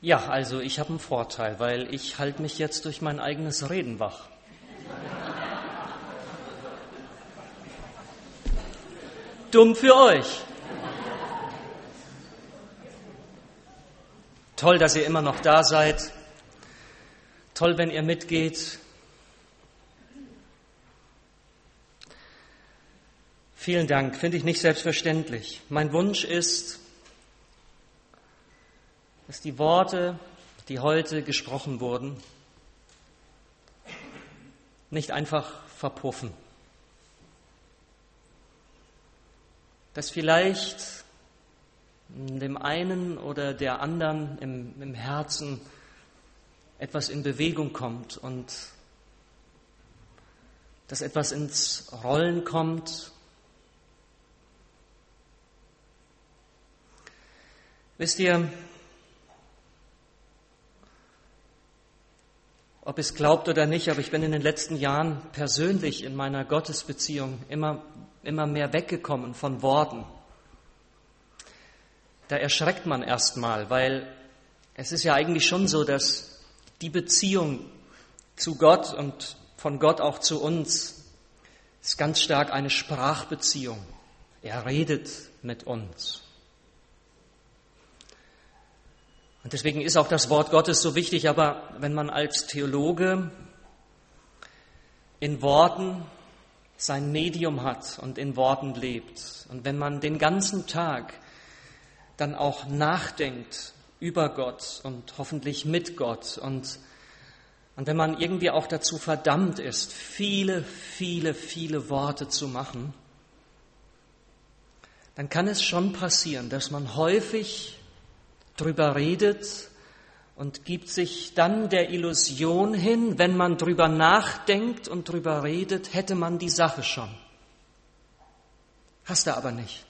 Ja, also ich habe einen Vorteil, weil ich halte mich jetzt durch mein eigenes Reden wach. Dumm für euch. Toll, dass ihr immer noch da seid. Toll, wenn ihr mitgeht. Vielen Dank, finde ich nicht selbstverständlich. Mein Wunsch ist, dass die Worte, die heute gesprochen wurden, nicht einfach verpuffen. Dass vielleicht dem einen oder der anderen im, im Herzen etwas in Bewegung kommt und dass etwas ins Rollen kommt. Wisst ihr, ob es glaubt oder nicht, aber ich bin in den letzten Jahren persönlich in meiner Gottesbeziehung immer, immer mehr weggekommen von Worten. Da erschreckt man erstmal, weil es ist ja eigentlich schon so, dass die Beziehung zu Gott und von Gott auch zu uns ist ganz stark eine Sprachbeziehung. Er redet mit uns. Und deswegen ist auch das Wort Gottes so wichtig, aber wenn man als Theologe in Worten sein Medium hat und in Worten lebt und wenn man den ganzen Tag dann auch nachdenkt über Gott und hoffentlich mit Gott und, und wenn man irgendwie auch dazu verdammt ist, viele, viele, viele Worte zu machen, dann kann es schon passieren, dass man häufig drüber redet und gibt sich dann der Illusion hin, wenn man drüber nachdenkt und drüber redet, hätte man die Sache schon. Hast du aber nicht.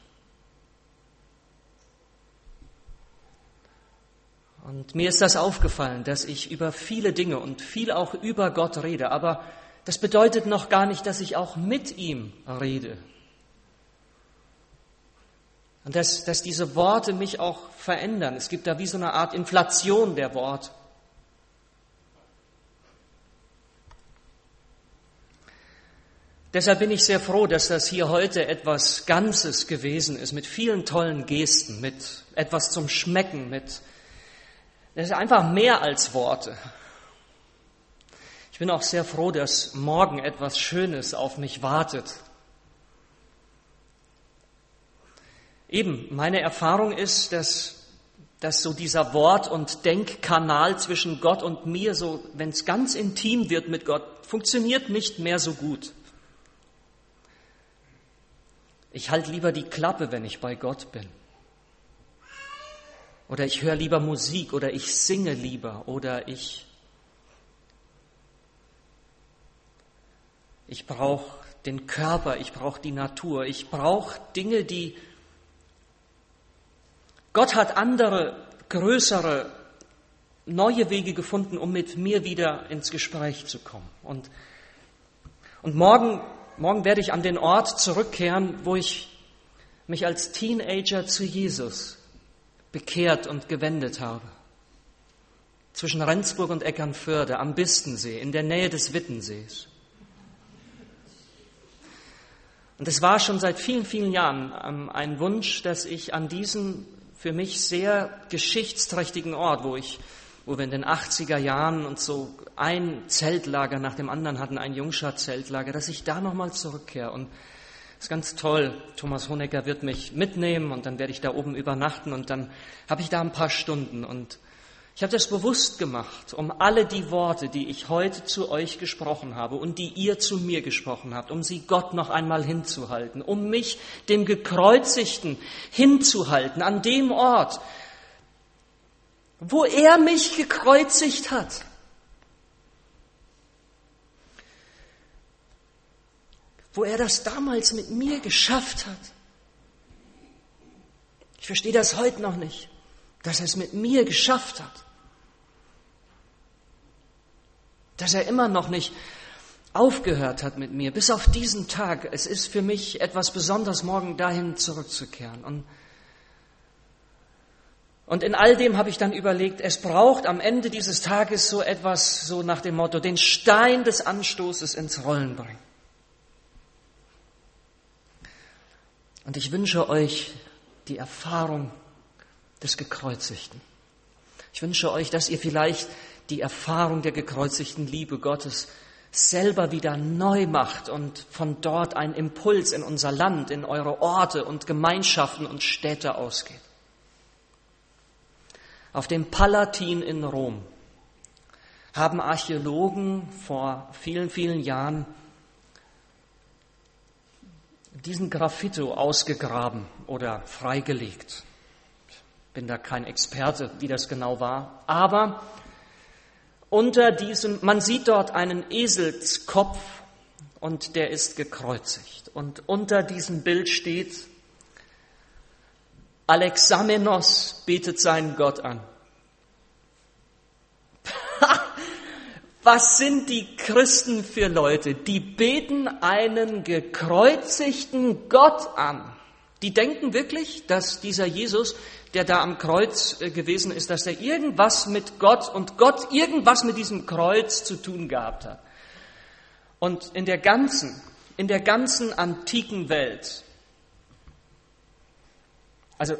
Und mir ist das aufgefallen, dass ich über viele Dinge und viel auch über Gott rede, aber das bedeutet noch gar nicht, dass ich auch mit ihm rede. Und dass, dass diese Worte mich auch verändern. Es gibt da wie so eine Art Inflation der Worte. Deshalb bin ich sehr froh, dass das hier heute etwas Ganzes gewesen ist, mit vielen tollen Gesten, mit etwas zum Schmecken, mit, das ist einfach mehr als Worte. Ich bin auch sehr froh, dass morgen etwas Schönes auf mich wartet. Eben, meine Erfahrung ist, dass, dass so dieser Wort- und Denkkanal zwischen Gott und mir, so wenn es ganz intim wird mit Gott, funktioniert nicht mehr so gut. Ich halte lieber die Klappe, wenn ich bei Gott bin. Oder ich höre lieber Musik oder ich singe lieber oder ich ich brauche den Körper, ich brauche die Natur, ich brauche Dinge, die Gott hat andere, größere, neue Wege gefunden, um mit mir wieder ins Gespräch zu kommen. Und, und morgen, morgen werde ich an den Ort zurückkehren, wo ich mich als Teenager zu Jesus bekehrt und gewendet habe. Zwischen Rendsburg und Eckernförde am Bistensee, in der Nähe des Wittensees. Und es war schon seit vielen, vielen Jahren ähm, ein Wunsch, dass ich an diesem für mich sehr geschichtsträchtigen Ort, wo ich, wo wir in den 80er Jahren und so ein Zeltlager nach dem anderen hatten, ein Jungschar-Zeltlager, dass ich da nochmal zurückkehre. Und das ist ganz toll. Thomas Honecker wird mich mitnehmen und dann werde ich da oben übernachten und dann habe ich da ein paar Stunden und ich habe das bewusst gemacht, um alle die Worte, die ich heute zu euch gesprochen habe und die ihr zu mir gesprochen habt, um sie Gott noch einmal hinzuhalten, um mich, dem Gekreuzigten, hinzuhalten, an dem Ort, wo er mich gekreuzigt hat. Wo er das damals mit mir geschafft hat. Ich verstehe das heute noch nicht, dass er es mit mir geschafft hat dass er immer noch nicht aufgehört hat mit mir, bis auf diesen Tag. Es ist für mich etwas Besonderes, morgen dahin zurückzukehren. Und, Und in all dem habe ich dann überlegt, es braucht am Ende dieses Tages so etwas, so nach dem Motto, den Stein des Anstoßes ins Rollen bringen. Und ich wünsche euch die Erfahrung des Gekreuzigten. Ich wünsche euch, dass ihr vielleicht die Erfahrung der gekreuzigten Liebe Gottes selber wieder neu macht und von dort ein Impuls in unser Land, in eure Orte und Gemeinschaften und Städte ausgeht. Auf dem Palatin in Rom haben Archäologen vor vielen, vielen Jahren diesen Graffito ausgegraben oder freigelegt. Ich bin da kein Experte, wie das genau war, aber unter diesem, man sieht dort einen Eselskopf und der ist gekreuzigt. Und unter diesem Bild steht, Alexamenos betet seinen Gott an. Was sind die Christen für Leute? Die beten einen gekreuzigten Gott an. Die denken wirklich, dass dieser Jesus, der da am Kreuz äh, gewesen ist, dass er irgendwas mit Gott und Gott irgendwas mit diesem Kreuz zu tun gehabt hat. Und in der ganzen, in der ganzen antiken Welt, also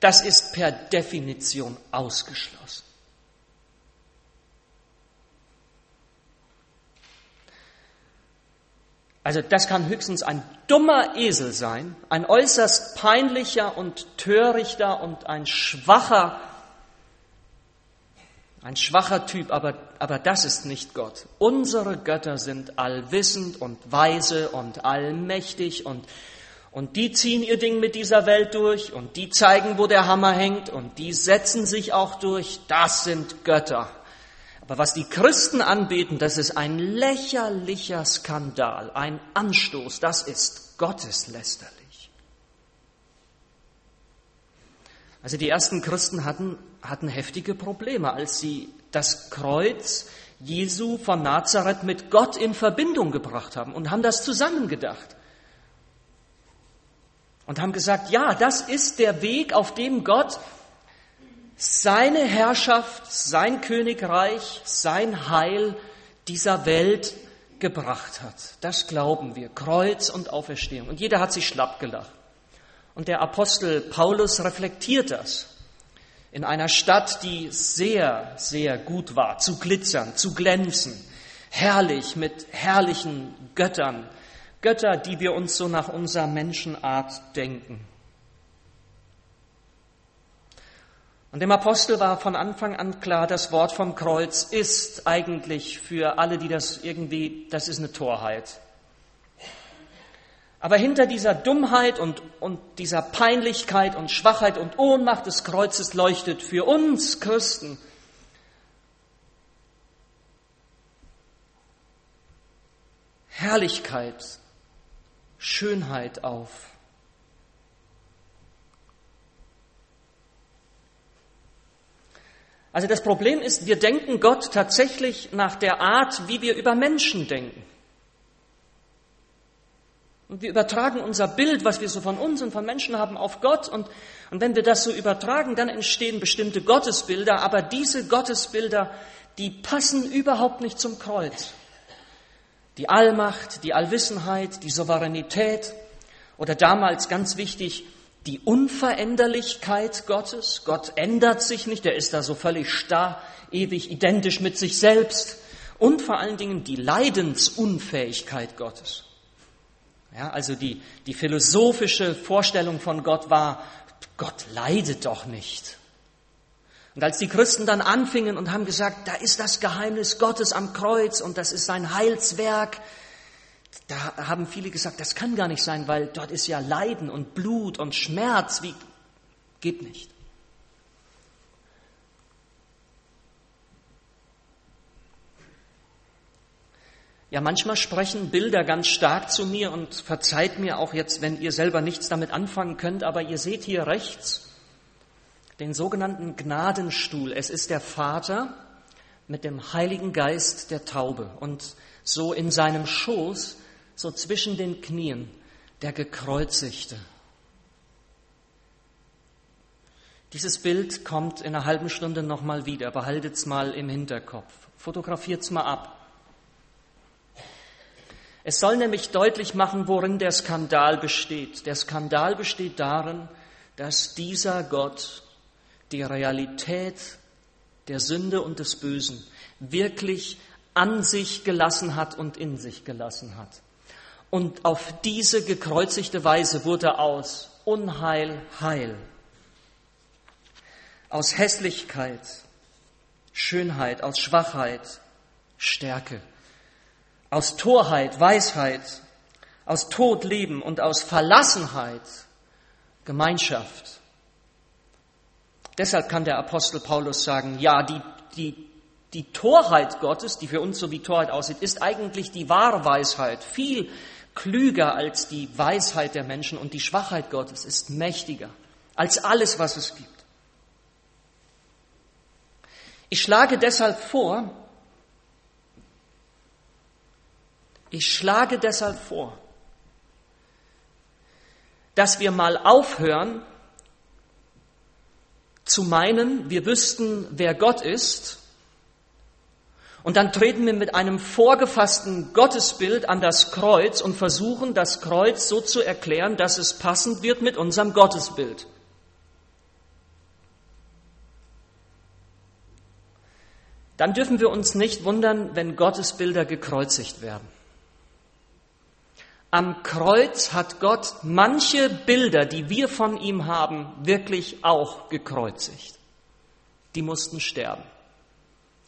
das ist per Definition ausgeschlossen. Also das kann höchstens ein dummer Esel sein, ein äußerst peinlicher und törichter und ein schwacher, ein schwacher Typ, aber, aber das ist nicht Gott. Unsere Götter sind allwissend und weise und allmächtig und, und die ziehen ihr Ding mit dieser Welt durch und die zeigen, wo der Hammer hängt und die setzen sich auch durch. Das sind Götter. Aber was die Christen anbeten, das ist ein lächerlicher Skandal, ein Anstoß, das ist gotteslästerlich. Also die ersten Christen hatten, hatten heftige Probleme, als sie das Kreuz Jesu von Nazareth mit Gott in Verbindung gebracht haben und haben das zusammengedacht. Und haben gesagt, ja, das ist der Weg, auf dem Gott seine Herrschaft, sein Königreich, sein Heil dieser Welt gebracht hat. Das glauben wir. Kreuz und Auferstehung. Und jeder hat sich schlapp gelacht. Und der Apostel Paulus reflektiert das in einer Stadt, die sehr, sehr gut war, zu glitzern, zu glänzen, herrlich mit herrlichen Göttern, Götter, die wir uns so nach unserer Menschenart denken. Und dem Apostel war von Anfang an klar, das Wort vom Kreuz ist eigentlich für alle, die das irgendwie, das ist eine Torheit. Aber hinter dieser Dummheit und, und dieser Peinlichkeit und Schwachheit und Ohnmacht des Kreuzes leuchtet für uns Christen Herrlichkeit, Schönheit auf. Also das Problem ist, wir denken Gott tatsächlich nach der Art, wie wir über Menschen denken. Und wir übertragen unser Bild, was wir so von uns und von Menschen haben, auf Gott. Und, und wenn wir das so übertragen, dann entstehen bestimmte Gottesbilder. Aber diese Gottesbilder, die passen überhaupt nicht zum Kreuz. Die Allmacht, die Allwissenheit, die Souveränität oder damals ganz wichtig, die Unveränderlichkeit Gottes. Gott ändert sich nicht, er ist da so völlig starr, ewig identisch mit sich selbst. Und vor allen Dingen die Leidensunfähigkeit Gottes. Ja, also die, die philosophische Vorstellung von Gott war, Gott leidet doch nicht. Und als die Christen dann anfingen und haben gesagt, da ist das Geheimnis Gottes am Kreuz und das ist sein Heilswerk, da haben viele gesagt, das kann gar nicht sein, weil dort ist ja Leiden und Blut und Schmerz. Wie geht nicht. Ja, manchmal sprechen Bilder ganz stark zu mir und verzeiht mir auch jetzt, wenn ihr selber nichts damit anfangen könnt, aber ihr seht hier rechts den sogenannten Gnadenstuhl. Es ist der Vater mit dem Heiligen Geist der Taube und so in seinem Schoß so zwischen den Knien, der Gekreuzigte. Dieses Bild kommt in einer halben Stunde nochmal wieder. Behaltet es mal im Hinterkopf. Fotografiert es mal ab. Es soll nämlich deutlich machen, worin der Skandal besteht. Der Skandal besteht darin, dass dieser Gott die Realität der Sünde und des Bösen wirklich an sich gelassen hat und in sich gelassen hat. Und auf diese gekreuzigte Weise wurde aus Unheil Heil, aus Hässlichkeit Schönheit, aus Schwachheit Stärke, aus Torheit Weisheit, aus Tod Leben und aus Verlassenheit Gemeinschaft. Deshalb kann der Apostel Paulus sagen, ja, die, die, die Torheit Gottes, die für uns so wie Torheit aussieht, ist eigentlich die wahre Weisheit, viel klüger als die Weisheit der Menschen und die Schwachheit Gottes ist mächtiger als alles, was es gibt. Ich schlage deshalb vor, ich schlage deshalb vor, dass wir mal aufhören zu meinen, wir wüssten, wer Gott ist, und dann treten wir mit einem vorgefassten Gottesbild an das Kreuz und versuchen, das Kreuz so zu erklären, dass es passend wird mit unserem Gottesbild. Dann dürfen wir uns nicht wundern, wenn Gottesbilder gekreuzigt werden. Am Kreuz hat Gott manche Bilder, die wir von ihm haben, wirklich auch gekreuzigt. Die mussten sterben.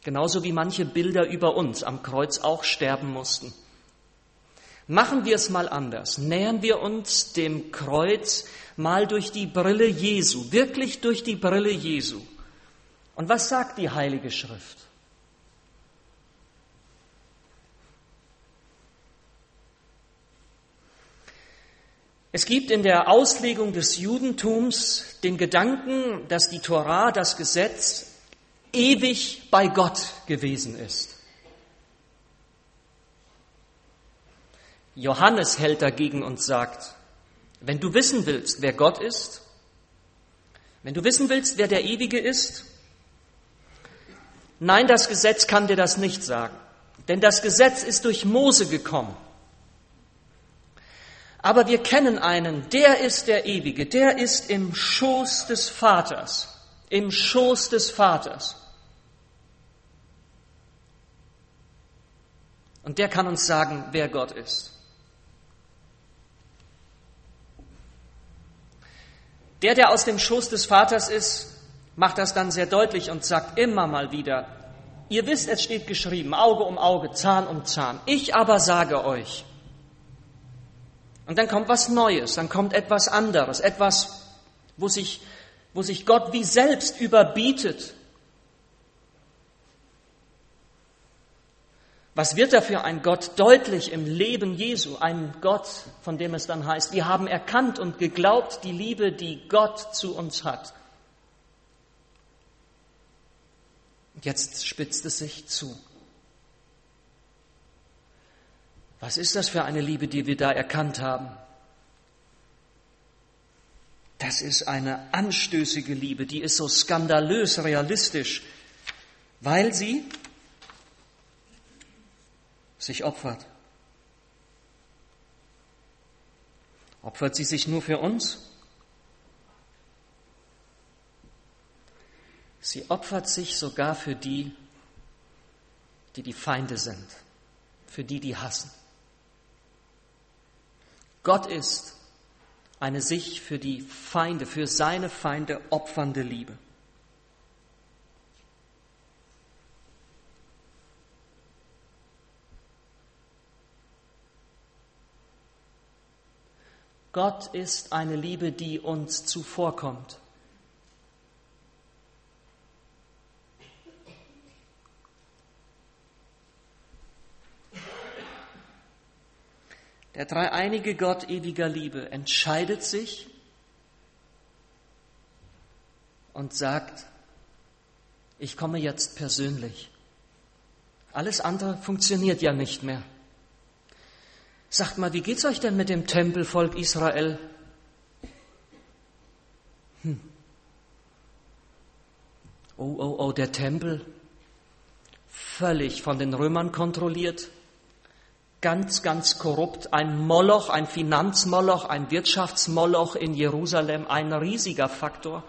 Genauso wie manche Bilder über uns am Kreuz auch sterben mussten. Machen wir es mal anders. Nähern wir uns dem Kreuz mal durch die Brille Jesu, wirklich durch die Brille Jesu. Und was sagt die Heilige Schrift? Es gibt in der Auslegung des Judentums den Gedanken, dass die Torah, das Gesetz, ewig bei Gott gewesen ist. Johannes hält dagegen und sagt, wenn du wissen willst, wer Gott ist, wenn du wissen willst, wer der Ewige ist, nein, das Gesetz kann dir das nicht sagen, denn das Gesetz ist durch Mose gekommen. Aber wir kennen einen, der ist der Ewige, der ist im Schoß des Vaters, im Schoß des Vaters. Und der kann uns sagen, wer Gott ist. Der, der aus dem Schoß des Vaters ist, macht das dann sehr deutlich und sagt immer mal wieder, ihr wisst, es steht geschrieben, Auge um Auge, Zahn um Zahn. Ich aber sage euch, und dann kommt was Neues, dann kommt etwas anderes, etwas, wo sich, wo sich Gott wie selbst überbietet. Was wird da für ein Gott deutlich im Leben Jesu? Ein Gott, von dem es dann heißt, wir haben erkannt und geglaubt die Liebe, die Gott zu uns hat. Jetzt spitzt es sich zu. Was ist das für eine Liebe, die wir da erkannt haben? Das ist eine anstößige Liebe, die ist so skandalös realistisch, weil sie sich opfert. Opfert sie sich nur für uns? Sie opfert sich sogar für die, die die Feinde sind, für die, die hassen. Gott ist eine sich für die Feinde, für seine Feinde opfernde Liebe. Gott ist eine Liebe, die uns zuvorkommt. Der dreieinige Gott ewiger Liebe entscheidet sich und sagt, ich komme jetzt persönlich. Alles andere funktioniert ja nicht mehr. Sagt mal, wie geht's euch denn mit dem Tempelvolk Israel? Hm. Oh, oh, oh, der Tempel, völlig von den Römern kontrolliert, ganz, ganz korrupt, ein Moloch, ein Finanzmoloch, ein Wirtschaftsmoloch in Jerusalem, ein riesiger Faktor,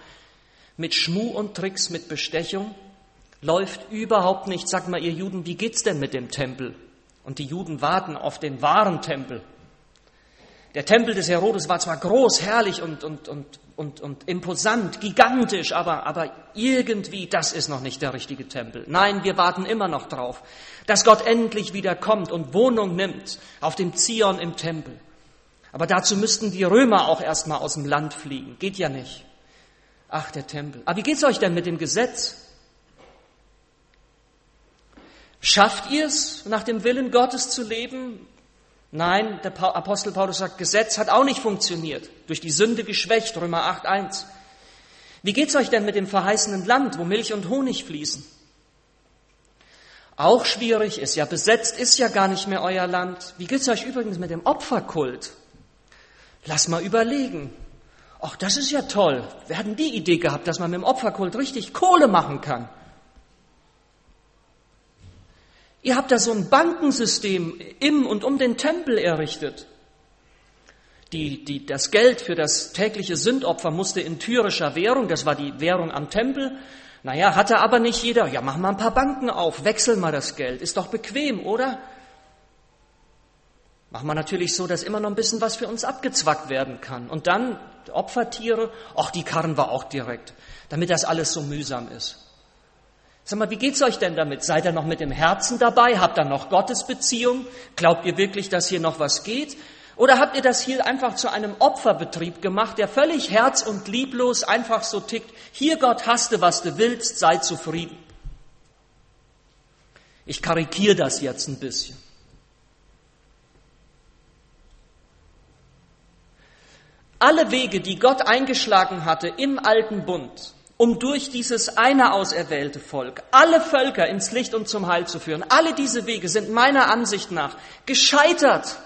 mit Schmu und Tricks, mit Bestechung, läuft überhaupt nicht. Sag mal, ihr Juden, wie geht's denn mit dem Tempel? Und die Juden warten auf den wahren Tempel. Der Tempel des Herodes war zwar groß, herrlich und, und, und, und, und imposant, gigantisch, aber, aber irgendwie, das ist noch nicht der richtige Tempel. Nein, wir warten immer noch drauf, dass Gott endlich wieder kommt und Wohnung nimmt auf dem Zion im Tempel. Aber dazu müssten die Römer auch erstmal aus dem Land fliegen. Geht ja nicht. Ach, der Tempel. Aber wie geht's euch denn mit dem Gesetz? Schafft ihr es, nach dem Willen Gottes zu leben? Nein, der Apostel Paulus sagt, Gesetz hat auch nicht funktioniert, durch die Sünde geschwächt, Römer 8.1. Wie geht's euch denn mit dem verheißenen Land, wo Milch und Honig fließen? Auch schwierig ist ja, besetzt ist ja gar nicht mehr euer Land. Wie geht's euch übrigens mit dem Opferkult? Lass mal überlegen. Ach, das ist ja toll. Wir hatten die Idee gehabt, dass man mit dem Opferkult richtig Kohle machen kann. Ihr habt da so ein Bankensystem im und um den Tempel errichtet. Die, die, das Geld für das tägliche Sündopfer musste in tyrischer Währung, das war die Währung am Tempel. Naja, hatte aber nicht jeder. Ja, mach mal ein paar Banken auf, wechsel mal das Geld. Ist doch bequem, oder? Machen wir natürlich so, dass immer noch ein bisschen was für uns abgezwackt werden kann. Und dann Opfertiere, ach, die karren wir auch direkt, damit das alles so mühsam ist. Sag mal, wie geht's euch denn damit? Seid ihr noch mit dem Herzen dabei? Habt ihr noch Gottesbeziehung? Glaubt ihr wirklich, dass hier noch was geht? Oder habt ihr das hier einfach zu einem Opferbetrieb gemacht, der völlig herz- und lieblos einfach so tickt? Hier, Gott, hast du, was du willst, sei zufrieden. Ich karikiere das jetzt ein bisschen. Alle Wege, die Gott eingeschlagen hatte im alten Bund, um durch dieses eine auserwählte Volk alle Völker ins Licht und zum Heil zu führen. Alle diese Wege sind meiner Ansicht nach gescheitert.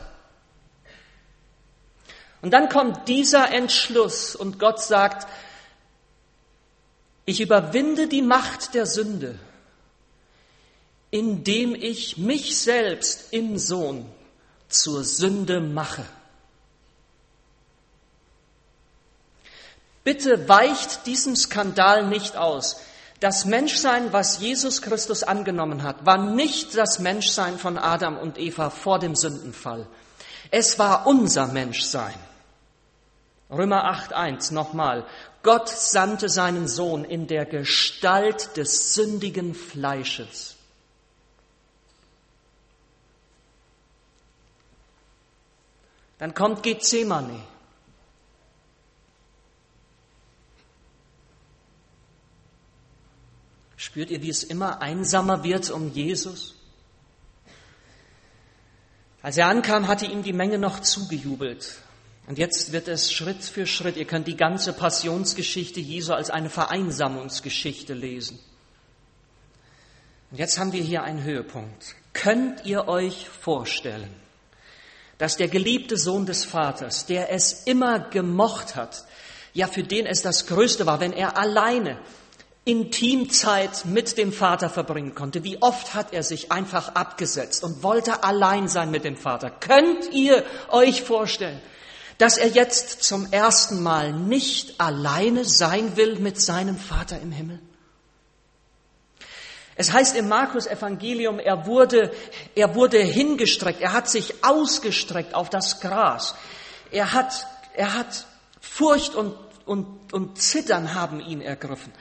Und dann kommt dieser Entschluss und Gott sagt, ich überwinde die Macht der Sünde, indem ich mich selbst im Sohn zur Sünde mache. Bitte weicht diesem Skandal nicht aus. Das Menschsein, was Jesus Christus angenommen hat, war nicht das Menschsein von Adam und Eva vor dem Sündenfall. Es war unser Menschsein. Römer 8.1 nochmal. Gott sandte seinen Sohn in der Gestalt des sündigen Fleisches. Dann kommt Gethsemane. Spürt ihr, wie es immer einsamer wird um Jesus? Als er ankam, hatte ihm die Menge noch zugejubelt. Und jetzt wird es Schritt für Schritt, ihr könnt die ganze Passionsgeschichte Jesu als eine Vereinsamungsgeschichte lesen. Und jetzt haben wir hier einen Höhepunkt. Könnt ihr euch vorstellen, dass der geliebte Sohn des Vaters, der es immer gemocht hat, ja für den es das Größte war, wenn er alleine Intimzeit mit dem Vater verbringen konnte. Wie oft hat er sich einfach abgesetzt und wollte allein sein mit dem Vater. Könnt ihr euch vorstellen, dass er jetzt zum ersten Mal nicht alleine sein will mit seinem Vater im Himmel? Es heißt im Markus Evangelium, er wurde, er wurde hingestreckt, er hat sich ausgestreckt auf das Gras. Er hat, er hat Furcht und, und, und Zittern haben ihn ergriffen.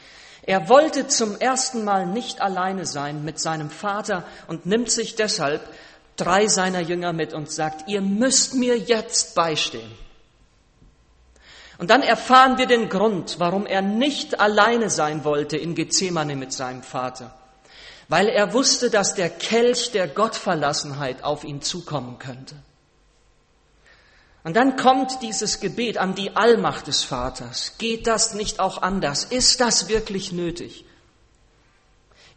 Er wollte zum ersten Mal nicht alleine sein mit seinem Vater und nimmt sich deshalb drei seiner Jünger mit und sagt, ihr müsst mir jetzt beistehen. Und dann erfahren wir den Grund, warum er nicht alleine sein wollte in Gethsemane mit seinem Vater. Weil er wusste, dass der Kelch der Gottverlassenheit auf ihn zukommen könnte. Und dann kommt dieses Gebet an die Allmacht des Vaters. Geht das nicht auch anders? Ist das wirklich nötig?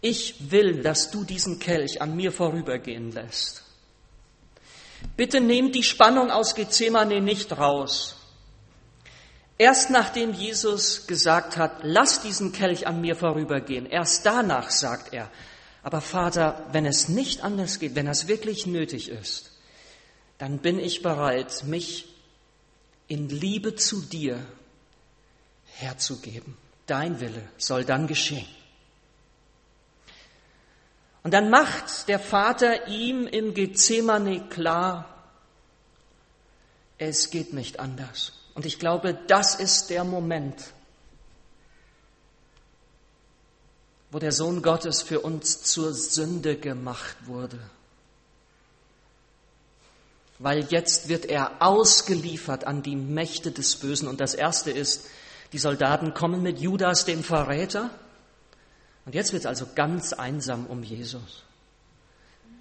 Ich will, dass du diesen Kelch an mir vorübergehen lässt. Bitte nehmt die Spannung aus Gethsemane nicht raus. Erst nachdem Jesus gesagt hat, lass diesen Kelch an mir vorübergehen, erst danach sagt er, aber Vater, wenn es nicht anders geht, wenn es wirklich nötig ist, dann bin ich bereit, mich in Liebe zu dir herzugeben. Dein Wille soll dann geschehen. Und dann macht der Vater ihm im Gethsemane klar, es geht nicht anders. Und ich glaube, das ist der Moment, wo der Sohn Gottes für uns zur Sünde gemacht wurde. Weil jetzt wird er ausgeliefert an die Mächte des Bösen. Und das Erste ist, die Soldaten kommen mit Judas, dem Verräter. Und jetzt wird es also ganz einsam um Jesus.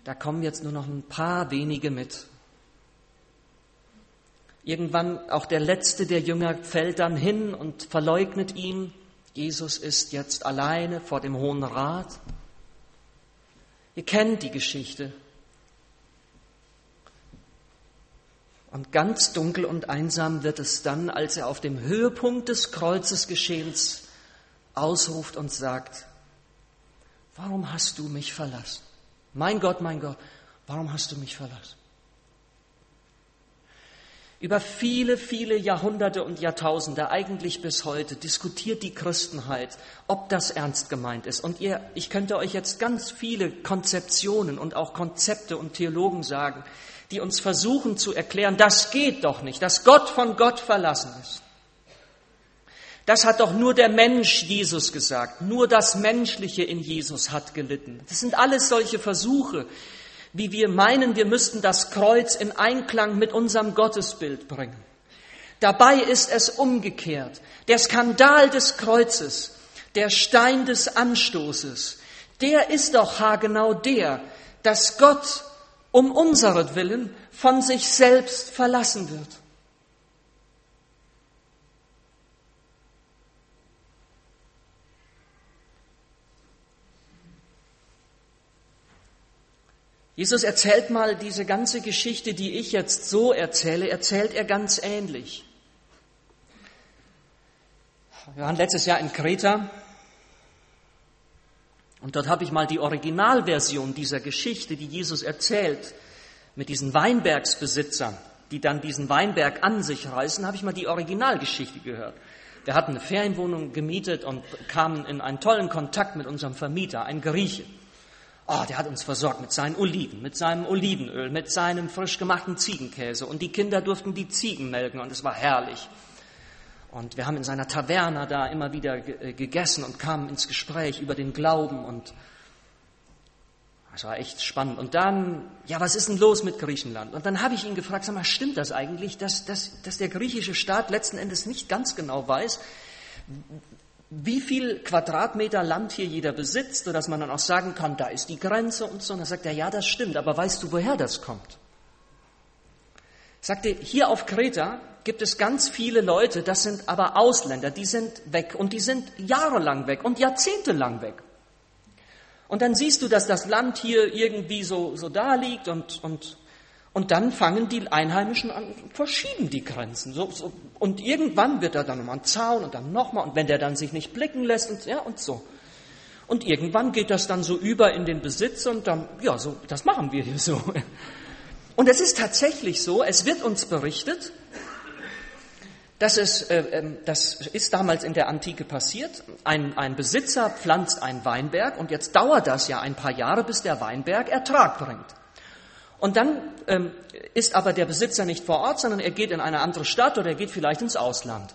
Da kommen jetzt nur noch ein paar wenige mit. Irgendwann auch der letzte der Jünger fällt dann hin und verleugnet ihn. Jesus ist jetzt alleine vor dem Hohen Rat. Ihr kennt die Geschichte. Und ganz dunkel und einsam wird es dann, als er auf dem Höhepunkt des Kreuzesgeschehens ausruft und sagt, warum hast du mich verlassen? Mein Gott, mein Gott, warum hast du mich verlassen? Über viele, viele Jahrhunderte und Jahrtausende, eigentlich bis heute, diskutiert die Christenheit, ob das ernst gemeint ist. Und ihr, ich könnte euch jetzt ganz viele Konzeptionen und auch Konzepte und Theologen sagen, die uns versuchen zu erklären, das geht doch nicht, dass Gott von Gott verlassen ist. Das hat doch nur der Mensch Jesus gesagt. Nur das Menschliche in Jesus hat gelitten. Das sind alles solche Versuche, wie wir meinen, wir müssten das Kreuz in Einklang mit unserem Gottesbild bringen. Dabei ist es umgekehrt. Der Skandal des Kreuzes, der Stein des Anstoßes, der ist doch haargenau der, dass Gott um unseretwillen von sich selbst verlassen wird. Jesus erzählt mal diese ganze Geschichte, die ich jetzt so erzähle, erzählt er ganz ähnlich. Wir waren letztes Jahr in Kreta und dort habe ich mal die Originalversion dieser Geschichte, die Jesus erzählt, mit diesen Weinbergsbesitzern, die dann diesen Weinberg an sich reißen, habe ich mal die Originalgeschichte gehört. Wir hatten eine Ferienwohnung gemietet und kamen in einen tollen Kontakt mit unserem Vermieter, ein Grieche. Oh, der hat uns versorgt mit seinen Oliven, mit seinem Olivenöl, mit seinem frisch gemachten Ziegenkäse. Und die Kinder durften die Ziegen melken und es war herrlich. Und wir haben in seiner Taverne da immer wieder äh, gegessen und kamen ins Gespräch über den Glauben und es war echt spannend. Und dann, ja, was ist denn los mit Griechenland? Und dann habe ich ihn gefragt, sag mal, stimmt das eigentlich, dass, dass, dass der griechische Staat letzten Endes nicht ganz genau weiß, wie viel Quadratmeter Land hier jeder besitzt, sodass man dann auch sagen kann, da ist die Grenze und so. Und dann sagt er, ja, das stimmt, aber weißt du, woher das kommt? Sagte, hier auf Kreta gibt es ganz viele Leute, das sind aber Ausländer, die sind weg und die sind jahrelang weg und jahrzehntelang weg. Und dann siehst du, dass das Land hier irgendwie so, so da liegt und, und und dann fangen die Einheimischen an, verschieben die Grenzen. So, so. Und irgendwann wird da dann nochmal ein Zaun und dann nochmal. Und wenn der dann sich nicht blicken lässt und, ja, und so. Und irgendwann geht das dann so über in den Besitz und dann, ja, so, das machen wir hier so. Und es ist tatsächlich so, es wird uns berichtet, dass es, äh, ähm, das ist damals in der Antike passiert. Ein, ein Besitzer pflanzt einen Weinberg und jetzt dauert das ja ein paar Jahre, bis der Weinberg Ertrag bringt. Und dann ähm, ist aber der Besitzer nicht vor Ort, sondern er geht in eine andere Stadt oder er geht vielleicht ins Ausland.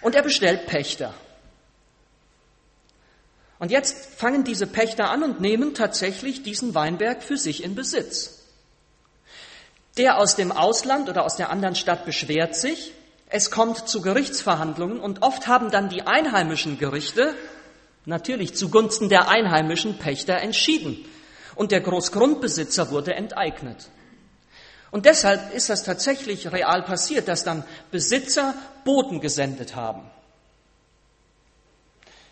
Und er bestellt Pächter. Und jetzt fangen diese Pächter an und nehmen tatsächlich diesen Weinberg für sich in Besitz. Der aus dem Ausland oder aus der anderen Stadt beschwert sich, es kommt zu Gerichtsverhandlungen und oft haben dann die einheimischen Gerichte natürlich zugunsten der einheimischen Pächter entschieden und der Großgrundbesitzer wurde enteignet. Und deshalb ist das tatsächlich real passiert, dass dann Besitzer Boten gesendet haben.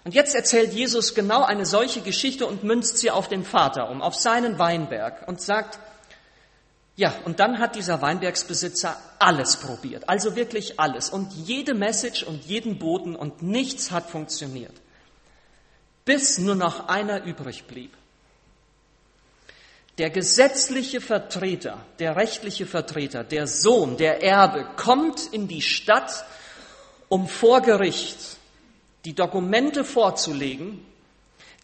Und jetzt erzählt Jesus genau eine solche Geschichte und münzt sie auf den Vater um, auf seinen Weinberg und sagt, Ja, und dann hat dieser Weinbergsbesitzer alles probiert, also wirklich alles. Und jede Message und jeden Boden und nichts hat funktioniert, bis nur noch einer übrig blieb. Der gesetzliche Vertreter, der rechtliche Vertreter, der Sohn, der Erbe kommt in die Stadt, um vor Gericht die Dokumente vorzulegen,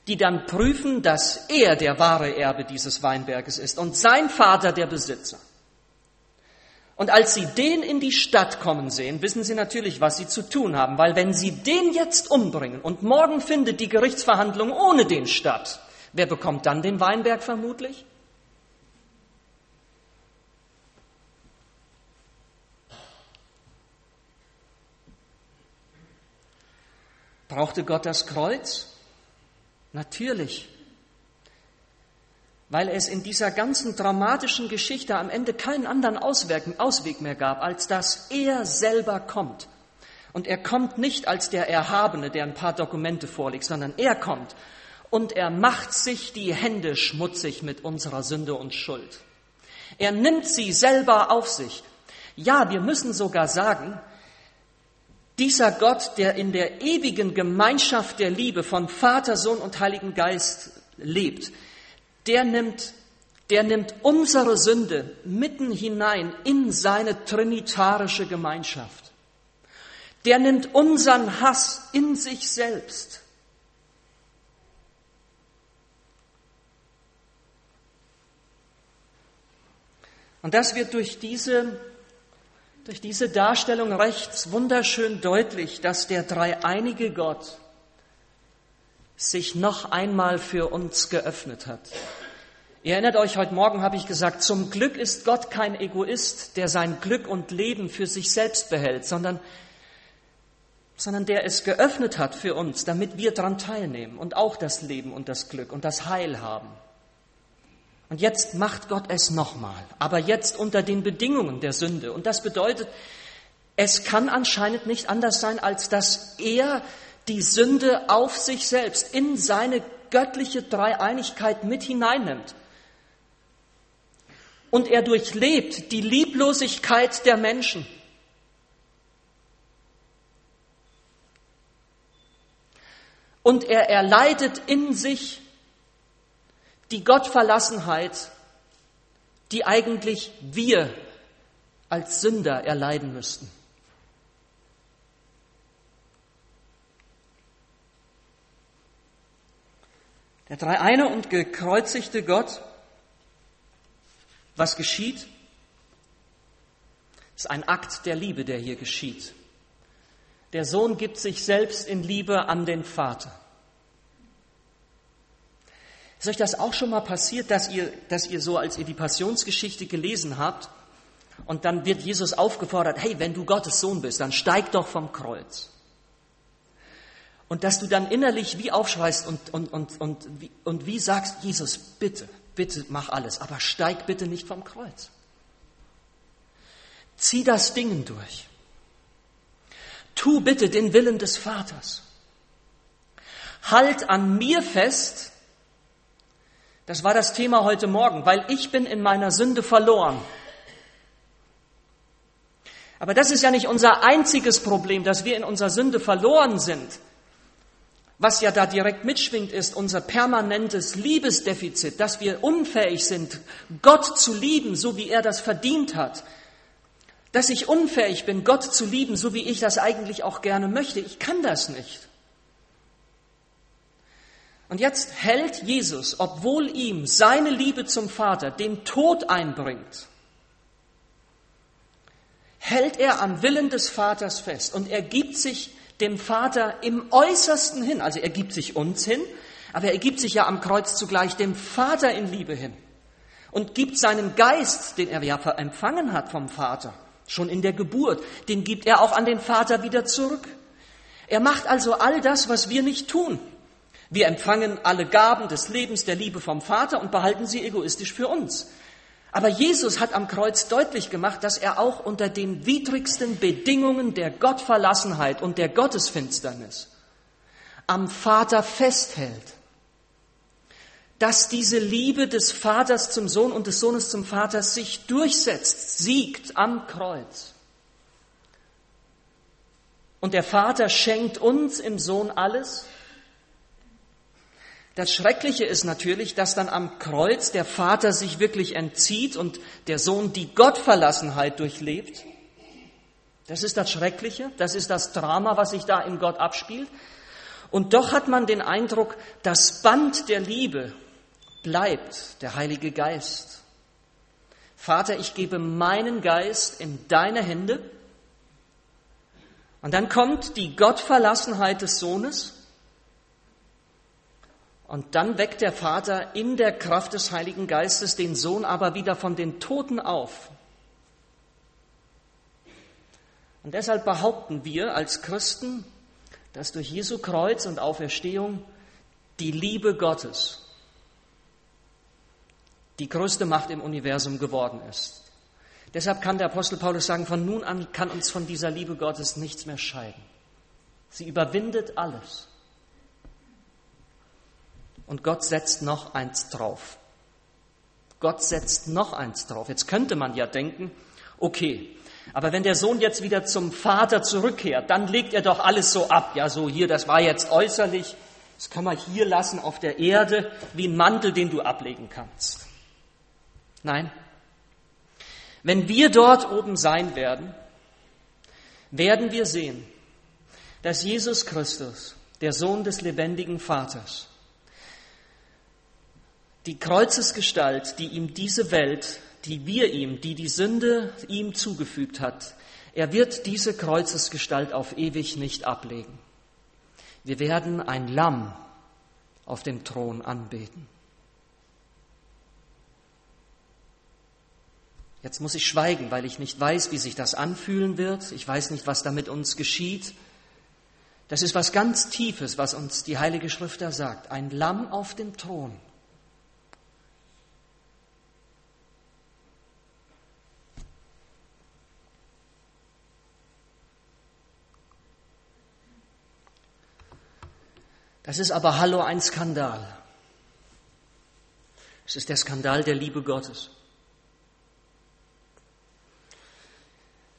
die dann prüfen, dass er der wahre Erbe dieses Weinberges ist und sein Vater der Besitzer. Und als sie den in die Stadt kommen sehen, wissen sie natürlich, was sie zu tun haben, weil wenn sie den jetzt umbringen und morgen findet die Gerichtsverhandlung ohne den statt, wer bekommt dann den Weinberg vermutlich? Brauchte Gott das Kreuz? Natürlich. Weil es in dieser ganzen dramatischen Geschichte am Ende keinen anderen Ausweg mehr gab, als dass er selber kommt. Und er kommt nicht als der Erhabene, der ein paar Dokumente vorlegt, sondern er kommt und er macht sich die Hände schmutzig mit unserer Sünde und Schuld. Er nimmt sie selber auf sich. Ja, wir müssen sogar sagen, dieser Gott, der in der ewigen Gemeinschaft der Liebe von Vater, Sohn und Heiligen Geist lebt, der nimmt, der nimmt unsere Sünde mitten hinein in seine trinitarische Gemeinschaft. Der nimmt unseren Hass in sich selbst. Und das wird durch diese durch diese Darstellung rechts wunderschön deutlich, dass der dreieinige Gott sich noch einmal für uns geöffnet hat. Ihr erinnert euch, heute Morgen habe ich gesagt, zum Glück ist Gott kein Egoist, der sein Glück und Leben für sich selbst behält, sondern, sondern der es geöffnet hat für uns, damit wir daran teilnehmen und auch das Leben und das Glück und das Heil haben. Und jetzt macht Gott es nochmal, aber jetzt unter den Bedingungen der Sünde. Und das bedeutet, es kann anscheinend nicht anders sein, als dass er die Sünde auf sich selbst in seine göttliche Dreieinigkeit mit hineinnimmt. Und er durchlebt die Lieblosigkeit der Menschen. Und er erleidet in sich die Gottverlassenheit, die eigentlich wir als Sünder erleiden müssten. Der dreieine und gekreuzigte Gott, was geschieht? Es ist ein Akt der Liebe, der hier geschieht. Der Sohn gibt sich selbst in Liebe an den Vater. Ist euch das auch schon mal passiert, dass ihr, dass ihr so, als ihr die Passionsgeschichte gelesen habt, und dann wird Jesus aufgefordert, hey, wenn du Gottes Sohn bist, dann steig doch vom Kreuz. Und dass du dann innerlich wie aufschreist und, und, und, und, wie, und wie sagst, Jesus, bitte, bitte mach alles, aber steig bitte nicht vom Kreuz. Zieh das Ding durch. Tu bitte den Willen des Vaters. Halt an mir fest, das war das Thema heute Morgen, weil ich bin in meiner Sünde verloren. Aber das ist ja nicht unser einziges Problem, dass wir in unserer Sünde verloren sind. Was ja da direkt mitschwingt, ist unser permanentes Liebesdefizit, dass wir unfähig sind, Gott zu lieben, so wie er das verdient hat. Dass ich unfähig bin, Gott zu lieben, so wie ich das eigentlich auch gerne möchte. Ich kann das nicht. Und jetzt hält Jesus, obwohl ihm seine Liebe zum Vater den Tod einbringt, hält er am Willen des Vaters fest und er gibt sich dem Vater im äußersten hin. Also er gibt sich uns hin, aber er gibt sich ja am Kreuz zugleich dem Vater in Liebe hin und gibt seinen Geist, den er ja empfangen hat vom Vater, schon in der Geburt, den gibt er auch an den Vater wieder zurück. Er macht also all das, was wir nicht tun. Wir empfangen alle Gaben des Lebens, der Liebe vom Vater und behalten sie egoistisch für uns. Aber Jesus hat am Kreuz deutlich gemacht, dass er auch unter den widrigsten Bedingungen der Gottverlassenheit und der Gottesfinsternis am Vater festhält. dass diese Liebe des Vaters zum Sohn und des Sohnes zum Vater sich durchsetzt, siegt am Kreuz. Und der Vater schenkt uns im Sohn alles. Das Schreckliche ist natürlich, dass dann am Kreuz der Vater sich wirklich entzieht und der Sohn die Gottverlassenheit durchlebt. Das ist das Schreckliche, das ist das Drama, was sich da in Gott abspielt. Und doch hat man den Eindruck, das Band der Liebe bleibt der Heilige Geist. Vater, ich gebe meinen Geist in deine Hände. Und dann kommt die Gottverlassenheit des Sohnes. Und dann weckt der Vater in der Kraft des Heiligen Geistes den Sohn aber wieder von den Toten auf. Und deshalb behaupten wir als Christen, dass durch Jesu Kreuz und Auferstehung die Liebe Gottes die größte Macht im Universum geworden ist. Deshalb kann der Apostel Paulus sagen, von nun an kann uns von dieser Liebe Gottes nichts mehr scheiden. Sie überwindet alles. Und Gott setzt noch eins drauf. Gott setzt noch eins drauf. Jetzt könnte man ja denken, okay, aber wenn der Sohn jetzt wieder zum Vater zurückkehrt, dann legt er doch alles so ab. Ja, so hier, das war jetzt äußerlich, das kann man hier lassen auf der Erde, wie ein Mantel, den du ablegen kannst. Nein. Wenn wir dort oben sein werden, werden wir sehen, dass Jesus Christus, der Sohn des lebendigen Vaters, die Kreuzesgestalt, die ihm diese Welt, die wir ihm, die die Sünde ihm zugefügt hat, er wird diese Kreuzesgestalt auf ewig nicht ablegen. Wir werden ein Lamm auf dem Thron anbeten. Jetzt muss ich schweigen, weil ich nicht weiß, wie sich das anfühlen wird. Ich weiß nicht, was da mit uns geschieht. Das ist was ganz Tiefes, was uns die Heilige Schrift da sagt. Ein Lamm auf dem Thron. Das ist aber Hallo ein Skandal. Es ist der Skandal der Liebe Gottes.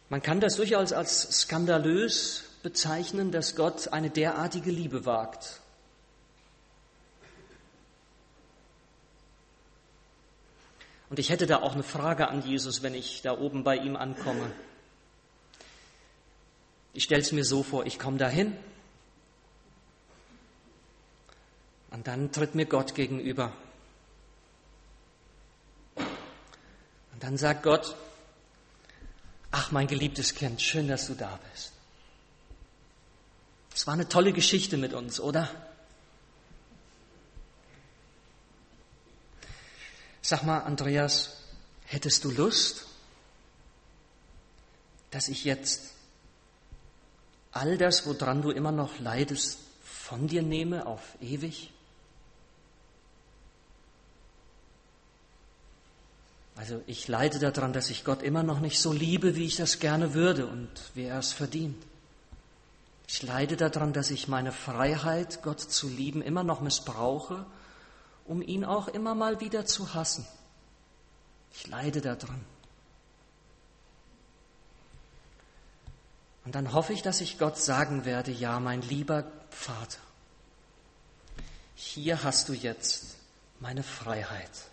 Man kann das durchaus als skandalös bezeichnen, dass Gott eine derartige Liebe wagt. Und ich hätte da auch eine Frage an Jesus, wenn ich da oben bei ihm ankomme. Ich stelle es mir so vor, ich komme dahin und dann tritt mir Gott gegenüber. Und dann sagt Gott, Ach, mein geliebtes Kind, schön, dass du da bist. Es war eine tolle Geschichte mit uns, oder? Sag mal, Andreas, hättest du Lust, dass ich jetzt all das, woran du immer noch leidest, von dir nehme auf ewig? Also ich leide daran, dass ich Gott immer noch nicht so liebe, wie ich das gerne würde und wie er es verdient. Ich leide daran, dass ich meine Freiheit, Gott zu lieben, immer noch missbrauche, um ihn auch immer mal wieder zu hassen. Ich leide daran. Und dann hoffe ich, dass ich Gott sagen werde, ja, mein lieber Vater, hier hast du jetzt meine Freiheit.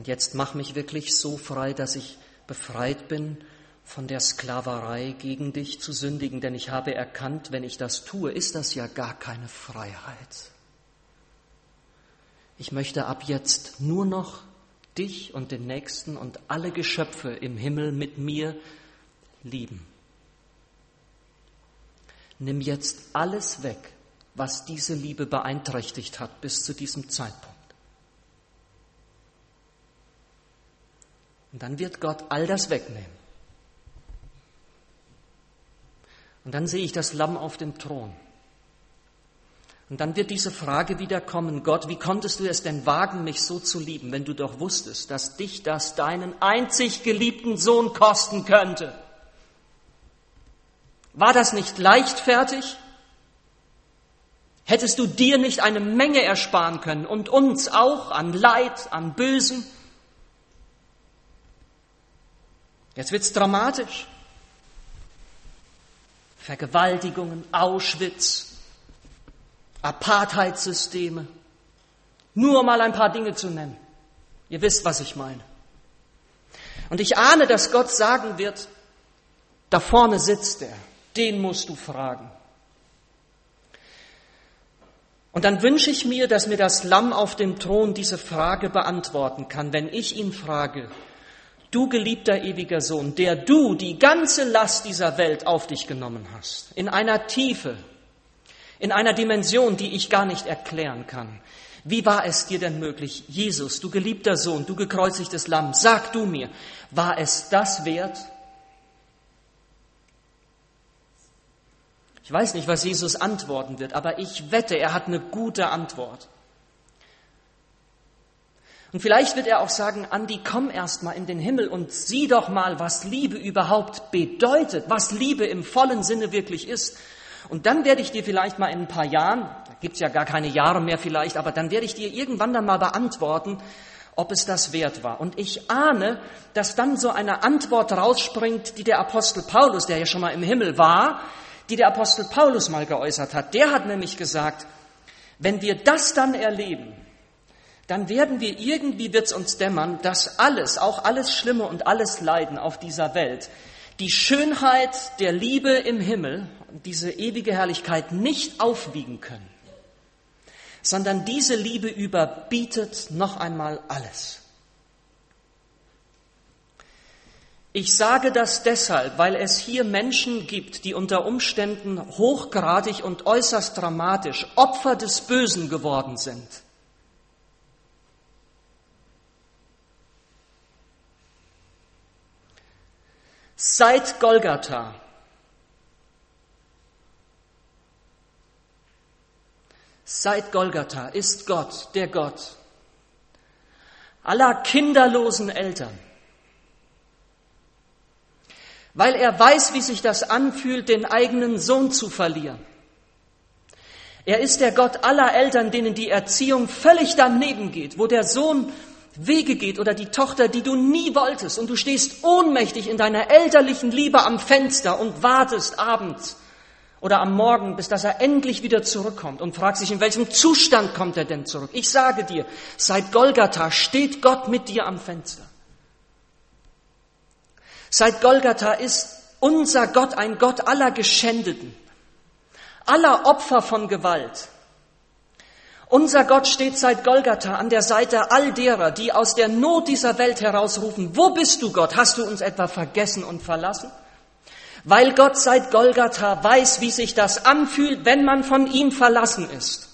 Und jetzt mach mich wirklich so frei, dass ich befreit bin von der Sklaverei gegen dich zu sündigen, denn ich habe erkannt, wenn ich das tue, ist das ja gar keine Freiheit. Ich möchte ab jetzt nur noch dich und den Nächsten und alle Geschöpfe im Himmel mit mir lieben. Nimm jetzt alles weg, was diese Liebe beeinträchtigt hat bis zu diesem Zeitpunkt. Und dann wird Gott all das wegnehmen. Und dann sehe ich das Lamm auf dem Thron. Und dann wird diese Frage wieder kommen, Gott, wie konntest du es denn wagen, mich so zu lieben, wenn du doch wusstest, dass dich das deinen einzig geliebten Sohn kosten könnte? War das nicht leichtfertig? Hättest du dir nicht eine Menge ersparen können und uns auch an Leid, an Bösen? Jetzt wird's dramatisch. Vergewaltigungen, Auschwitz, Apartheidssysteme. Nur mal ein paar Dinge zu nennen. Ihr wisst, was ich meine. Und ich ahne, dass Gott sagen wird, da vorne sitzt er, den musst du fragen. Und dann wünsche ich mir, dass mir das Lamm auf dem Thron diese Frage beantworten kann, wenn ich ihn frage, du geliebter ewiger Sohn, der du die ganze Last dieser Welt auf dich genommen hast, in einer Tiefe, in einer Dimension, die ich gar nicht erklären kann. Wie war es dir denn möglich, Jesus, du geliebter Sohn, du gekreuzigtes Lamm, sag du mir, war es das wert? Ich weiß nicht, was Jesus antworten wird, aber ich wette, er hat eine gute Antwort. Und vielleicht wird er auch sagen, Andi, komm erst mal in den Himmel und sieh doch mal, was Liebe überhaupt bedeutet, was Liebe im vollen Sinne wirklich ist. Und dann werde ich dir vielleicht mal in ein paar Jahren, da gibt's ja gar keine Jahre mehr vielleicht, aber dann werde ich dir irgendwann dann mal beantworten, ob es das wert war. Und ich ahne, dass dann so eine Antwort rausspringt, die der Apostel Paulus, der ja schon mal im Himmel war, die der Apostel Paulus mal geäußert hat. Der hat nämlich gesagt, wenn wir das dann erleben, dann werden wir irgendwie, wird's uns dämmern, dass alles, auch alles Schlimme und alles Leiden auf dieser Welt, die Schönheit der Liebe im Himmel, diese ewige Herrlichkeit nicht aufwiegen können, sondern diese Liebe überbietet noch einmal alles. Ich sage das deshalb, weil es hier Menschen gibt, die unter Umständen hochgradig und äußerst dramatisch Opfer des Bösen geworden sind. Seit Golgatha Seit Golgatha ist Gott der Gott aller kinderlosen Eltern, weil er weiß, wie sich das anfühlt, den eigenen Sohn zu verlieren. Er ist der Gott aller Eltern, denen die Erziehung völlig daneben geht, wo der Sohn Wege geht oder die Tochter, die du nie wolltest und du stehst ohnmächtig in deiner elterlichen Liebe am Fenster und wartest abends oder am Morgen, bis dass er endlich wieder zurückkommt und fragst dich, in welchem Zustand kommt er denn zurück? Ich sage dir, seit Golgatha steht Gott mit dir am Fenster. Seit Golgatha ist unser Gott ein Gott aller Geschändeten, aller Opfer von Gewalt, unser Gott steht seit Golgatha an der Seite all derer, die aus der Not dieser Welt herausrufen, wo bist du Gott? Hast du uns etwa vergessen und verlassen? Weil Gott seit Golgatha weiß, wie sich das anfühlt, wenn man von ihm verlassen ist.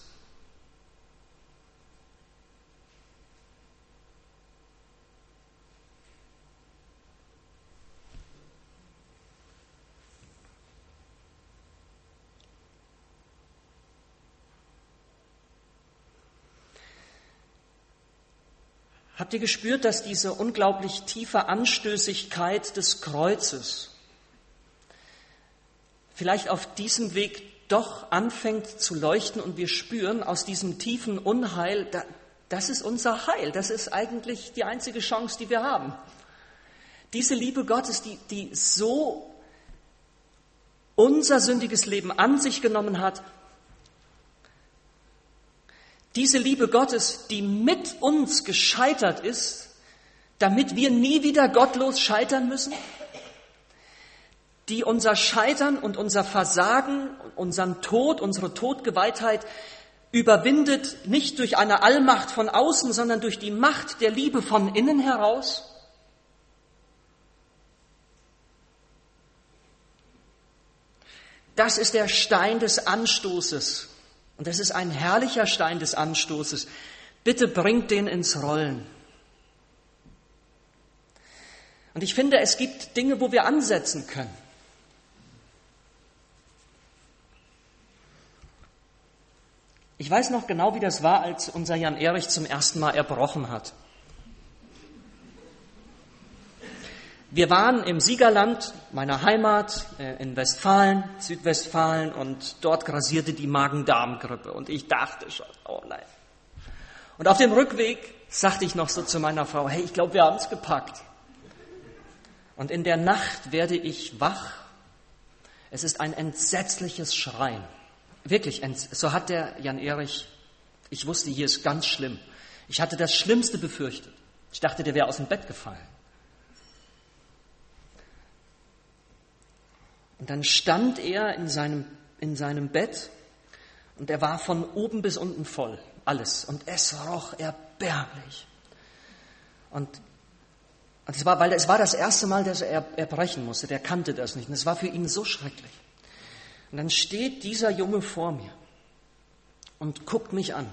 Habt ihr gespürt, dass diese unglaublich tiefe Anstößigkeit des Kreuzes vielleicht auf diesem Weg doch anfängt zu leuchten und wir spüren aus diesem tiefen Unheil, das ist unser Heil, das ist eigentlich die einzige Chance, die wir haben. Diese Liebe Gottes, die, die so unser sündiges Leben an sich genommen hat, diese Liebe Gottes, die mit uns gescheitert ist, damit wir nie wieder gottlos scheitern müssen, die unser Scheitern und unser Versagen, unseren Tod, unsere Todgeweihtheit überwindet, nicht durch eine Allmacht von außen, sondern durch die Macht der Liebe von innen heraus? Das ist der Stein des Anstoßes und das ist ein herrlicher Stein des Anstoßes. Bitte bringt den ins Rollen. Und ich finde, es gibt Dinge, wo wir ansetzen können. Ich weiß noch genau, wie das war, als unser Jan Erich zum ersten Mal erbrochen hat. Wir waren im Siegerland, meiner Heimat, äh, in Westfalen, Südwestfalen, und dort grasierte die Magen-Darm-Grippe. Und ich dachte schon, oh nein. Und auf dem Rückweg sagte ich noch so zu meiner Frau, hey, ich glaube, wir haben es gepackt. Und in der Nacht werde ich wach. Es ist ein entsetzliches Schreien. Wirklich, so hat der Jan Erich, ich wusste, hier ist ganz schlimm. Ich hatte das Schlimmste befürchtet. Ich dachte, der wäre aus dem Bett gefallen. Und dann stand er in seinem, in seinem Bett und er war von oben bis unten voll, alles. Und es roch erbärmlich. Und, und es war, weil es war das erste Mal, dass er erbrechen musste. Der kannte das nicht. Und es war für ihn so schrecklich. Und dann steht dieser Junge vor mir und guckt mich an.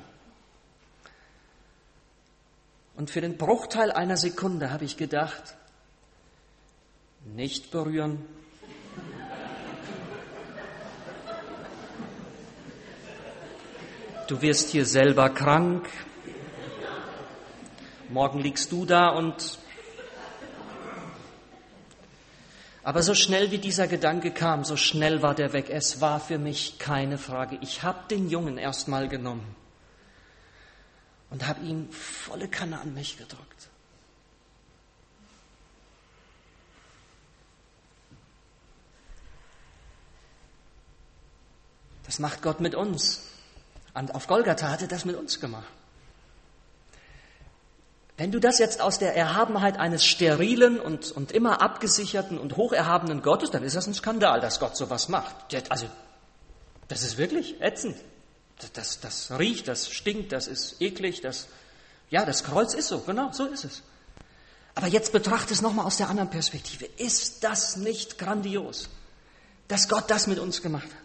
Und für den Bruchteil einer Sekunde habe ich gedacht, nicht berühren, Du wirst hier selber krank. Morgen liegst du da und. Aber so schnell wie dieser Gedanke kam, so schnell war der weg. Es war für mich keine Frage. Ich habe den Jungen erstmal genommen und habe ihn volle Kanne an mich gedrückt. Das macht Gott mit uns. Und auf Golgatha hat er das mit uns gemacht. Wenn du das jetzt aus der Erhabenheit eines sterilen und, und immer abgesicherten und hocherhabenen Gottes, dann ist das ein Skandal, dass Gott sowas macht. Also, das ist wirklich ätzend. Das, das, das riecht, das stinkt, das ist eklig, das, ja, das Kreuz ist so, genau, so ist es. Aber jetzt betrachte es nochmal aus der anderen Perspektive. Ist das nicht grandios, dass Gott das mit uns gemacht hat?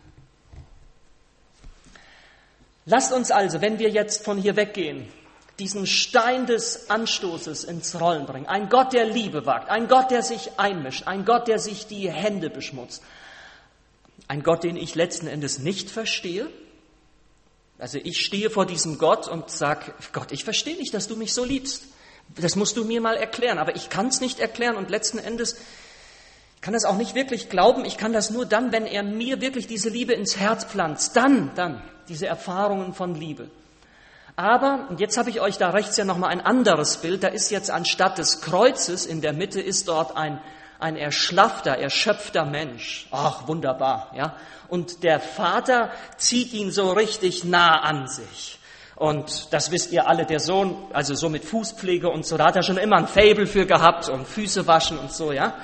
Lasst uns also, wenn wir jetzt von hier weggehen, diesen Stein des Anstoßes ins Rollen bringen. Ein Gott, der Liebe wagt, ein Gott, der sich einmischt, ein Gott, der sich die Hände beschmutzt. Ein Gott, den ich letzten Endes nicht verstehe. Also ich stehe vor diesem Gott und sage, Gott, ich verstehe nicht, dass du mich so liebst. Das musst du mir mal erklären, aber ich kann es nicht erklären und letzten Endes ich kann das auch nicht wirklich glauben. Ich kann das nur dann, wenn er mir wirklich diese Liebe ins Herz pflanzt. Dann, dann diese Erfahrungen von Liebe. Aber, und jetzt habe ich euch da rechts ja nochmal ein anderes Bild, da ist jetzt anstatt des Kreuzes in der Mitte ist dort ein, ein erschlaffter, erschöpfter Mensch. Ach, wunderbar, ja. Und der Vater zieht ihn so richtig nah an sich. Und das wisst ihr alle, der Sohn, also so mit Fußpflege und so, da hat er schon immer ein Fabel für gehabt und Füße waschen und so, ja.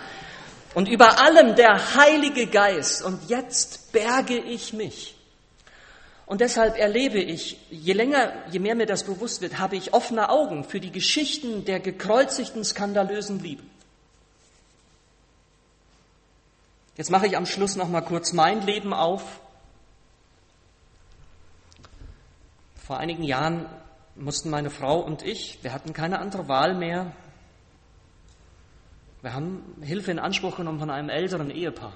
Und über allem der Heilige Geist. Und jetzt berge ich mich und deshalb erlebe ich, je länger, je mehr mir das bewusst wird, habe ich offene Augen für die Geschichten der gekreuzigten, skandalösen Liebe. Jetzt mache ich am Schluss noch mal kurz mein Leben auf. Vor einigen Jahren mussten meine Frau und ich, wir hatten keine andere Wahl mehr. Wir haben Hilfe in Anspruch genommen von einem älteren Ehepaar.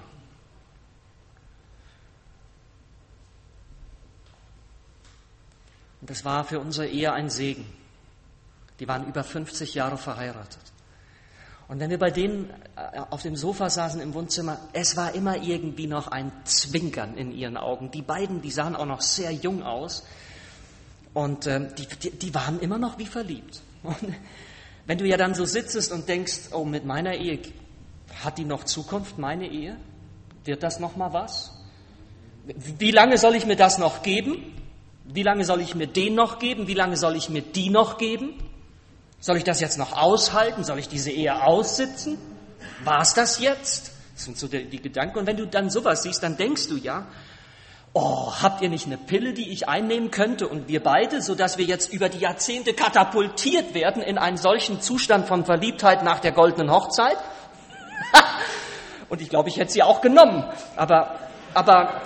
Und das war für unsere Ehe ein Segen. Die waren über 50 Jahre verheiratet. Und wenn wir bei denen äh, auf dem Sofa saßen im Wohnzimmer, es war immer irgendwie noch ein Zwinkern in ihren Augen. Die beiden, die sahen auch noch sehr jung aus. Und äh, die, die, die waren immer noch wie verliebt. Und wenn du ja dann so sitzt und denkst, oh, mit meiner Ehe, hat die noch Zukunft, meine Ehe? Wird das noch mal was? Wie lange soll ich mir das noch geben? Wie lange soll ich mir den noch geben? Wie lange soll ich mir die noch geben? Soll ich das jetzt noch aushalten? Soll ich diese Ehe aussitzen? War es das jetzt? Das sind so die, die, Gedanken. Und wenn du dann sowas siehst, dann denkst du ja, oh, habt ihr nicht eine Pille, die ich einnehmen könnte und wir beide, sodass wir jetzt über die Jahrzehnte katapultiert werden in einen solchen Zustand von Verliebtheit nach der goldenen Hochzeit? und ich glaube, ich hätte sie auch genommen. Aber, aber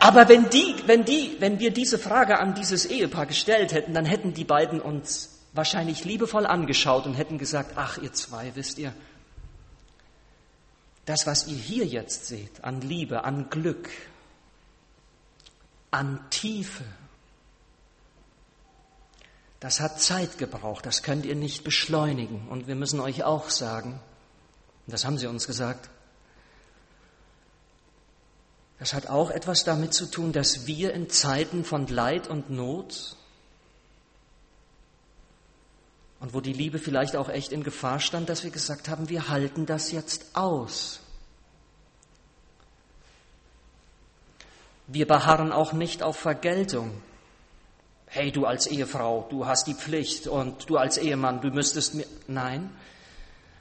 aber wenn, die, wenn, die, wenn wir diese Frage an dieses Ehepaar gestellt hätten, dann hätten die beiden uns wahrscheinlich liebevoll angeschaut und hätten gesagt, ach ihr zwei, wisst ihr, das, was ihr hier jetzt seht, an Liebe, an Glück, an Tiefe, das hat Zeit gebraucht, das könnt ihr nicht beschleunigen. Und wir müssen euch auch sagen, das haben sie uns gesagt. Das hat auch etwas damit zu tun, dass wir in Zeiten von Leid und Not und wo die Liebe vielleicht auch echt in Gefahr stand, dass wir gesagt haben, wir halten das jetzt aus. Wir beharren auch nicht auf Vergeltung. Hey, du als Ehefrau, du hast die Pflicht und du als Ehemann, du müsstest mir. Nein,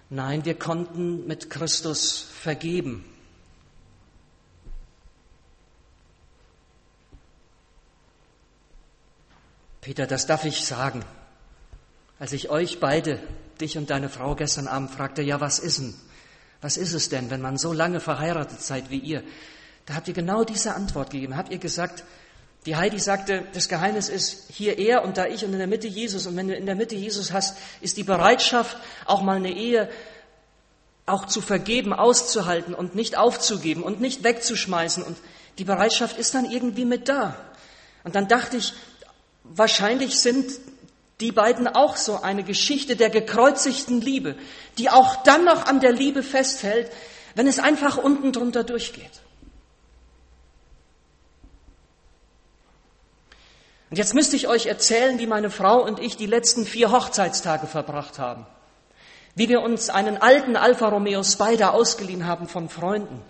nein, wir konnten mit Christus vergeben. Peter, das darf ich sagen. Als ich euch beide, dich und deine Frau gestern Abend fragte, ja, was ist denn? Was ist es denn, wenn man so lange verheiratet seid wie ihr? Da habt ihr genau diese Antwort gegeben. Habt ihr gesagt, die Heidi sagte, das Geheimnis ist hier er und da ich und in der Mitte Jesus. Und wenn du in der Mitte Jesus hast, ist die Bereitschaft, auch mal eine Ehe auch zu vergeben, auszuhalten und nicht aufzugeben und nicht wegzuschmeißen. Und die Bereitschaft ist dann irgendwie mit da. Und dann dachte ich, wahrscheinlich sind die beiden auch so eine Geschichte der gekreuzigten Liebe, die auch dann noch an der Liebe festhält, wenn es einfach unten drunter durchgeht. Und jetzt müsste ich euch erzählen, wie meine Frau und ich die letzten vier Hochzeitstage verbracht haben. Wie wir uns einen alten Alfa Romeo Spider ausgeliehen haben von Freunden.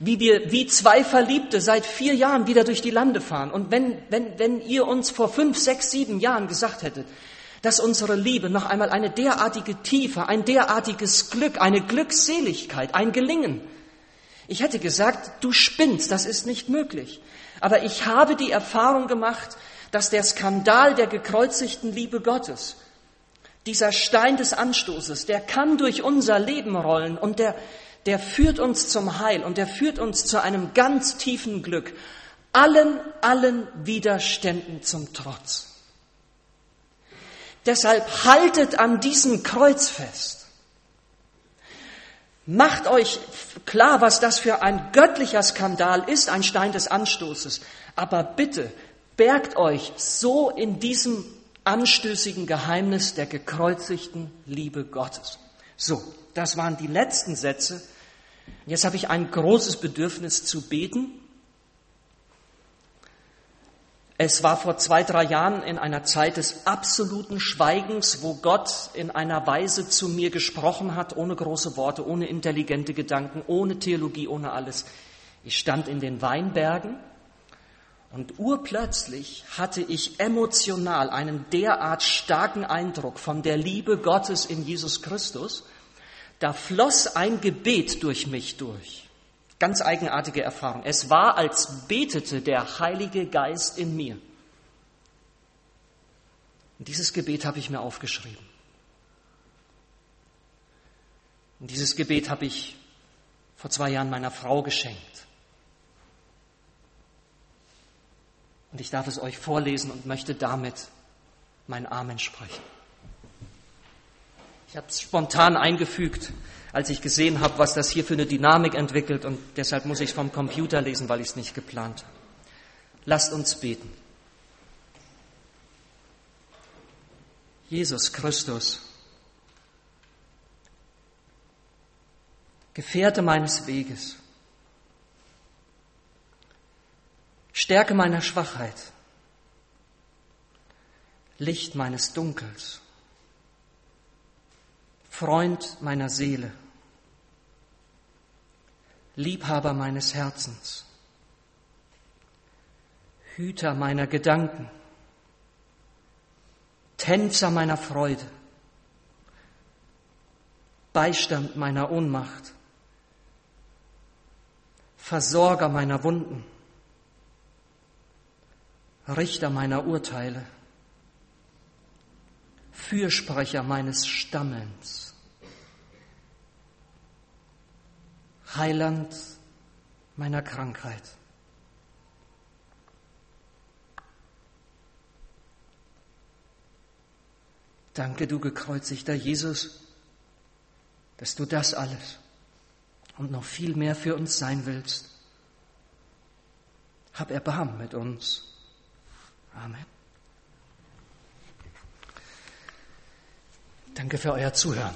Wie wir wie zwei Verliebte seit vier Jahren wieder durch die Lande fahren. Und wenn, wenn, wenn ihr uns vor fünf, sechs, sieben Jahren gesagt hättet, dass unsere Liebe noch einmal eine derartige Tiefe, ein derartiges Glück, eine Glückseligkeit, ein Gelingen. Ich hätte gesagt, du spinnst, das ist nicht möglich. Aber ich habe die Erfahrung gemacht, dass der Skandal der gekreuzigten Liebe Gottes, dieser Stein des Anstoßes, der kann durch unser Leben rollen und der, der führt uns zum Heil und der führt uns zu einem ganz tiefen Glück, allen, allen Widerständen zum Trotz. Deshalb haltet an diesem Kreuz fest. Macht euch klar, was das für ein göttlicher Skandal ist, ein Stein des Anstoßes. Aber bitte Bergt euch so in diesem anstößigen Geheimnis der gekreuzigten Liebe Gottes. So, das waren die letzten Sätze. Jetzt habe ich ein großes Bedürfnis zu beten. Es war vor zwei, drei Jahren in einer Zeit des absoluten Schweigens, wo Gott in einer Weise zu mir gesprochen hat, ohne große Worte, ohne intelligente Gedanken, ohne Theologie, ohne alles. Ich stand in den Weinbergen und urplötzlich hatte ich emotional einen derart starken Eindruck von der Liebe Gottes in Jesus Christus, da floss ein Gebet durch mich durch. Ganz eigenartige Erfahrung. Es war, als betete der Heilige Geist in mir. Und dieses Gebet habe ich mir aufgeschrieben. Und dieses Gebet habe ich vor zwei Jahren meiner Frau geschenkt. Und ich darf es euch vorlesen und möchte damit mein Amen sprechen. Ich habe es spontan eingefügt, als ich gesehen habe, was das hier für eine Dynamik entwickelt und deshalb muss ich es vom Computer lesen, weil ich es nicht geplant habe. Lasst uns beten. Jesus Christus, Gefährte meines Weges, Stärke meiner Schwachheit, Licht meines Dunkels, Freund meiner Seele, Liebhaber meines Herzens, Hüter meiner Gedanken, Tänzer meiner Freude, Beistand meiner Ohnmacht, Versorger meiner Wunden, Richter meiner Urteile, Fürsprecher meines Stammelns, Heiland meiner Krankheit. Danke, du gekreuzigter Jesus, dass du das alles und noch viel mehr für uns sein willst. Hab Erbarmen mit uns. Amen. Danke für euer Zuhören.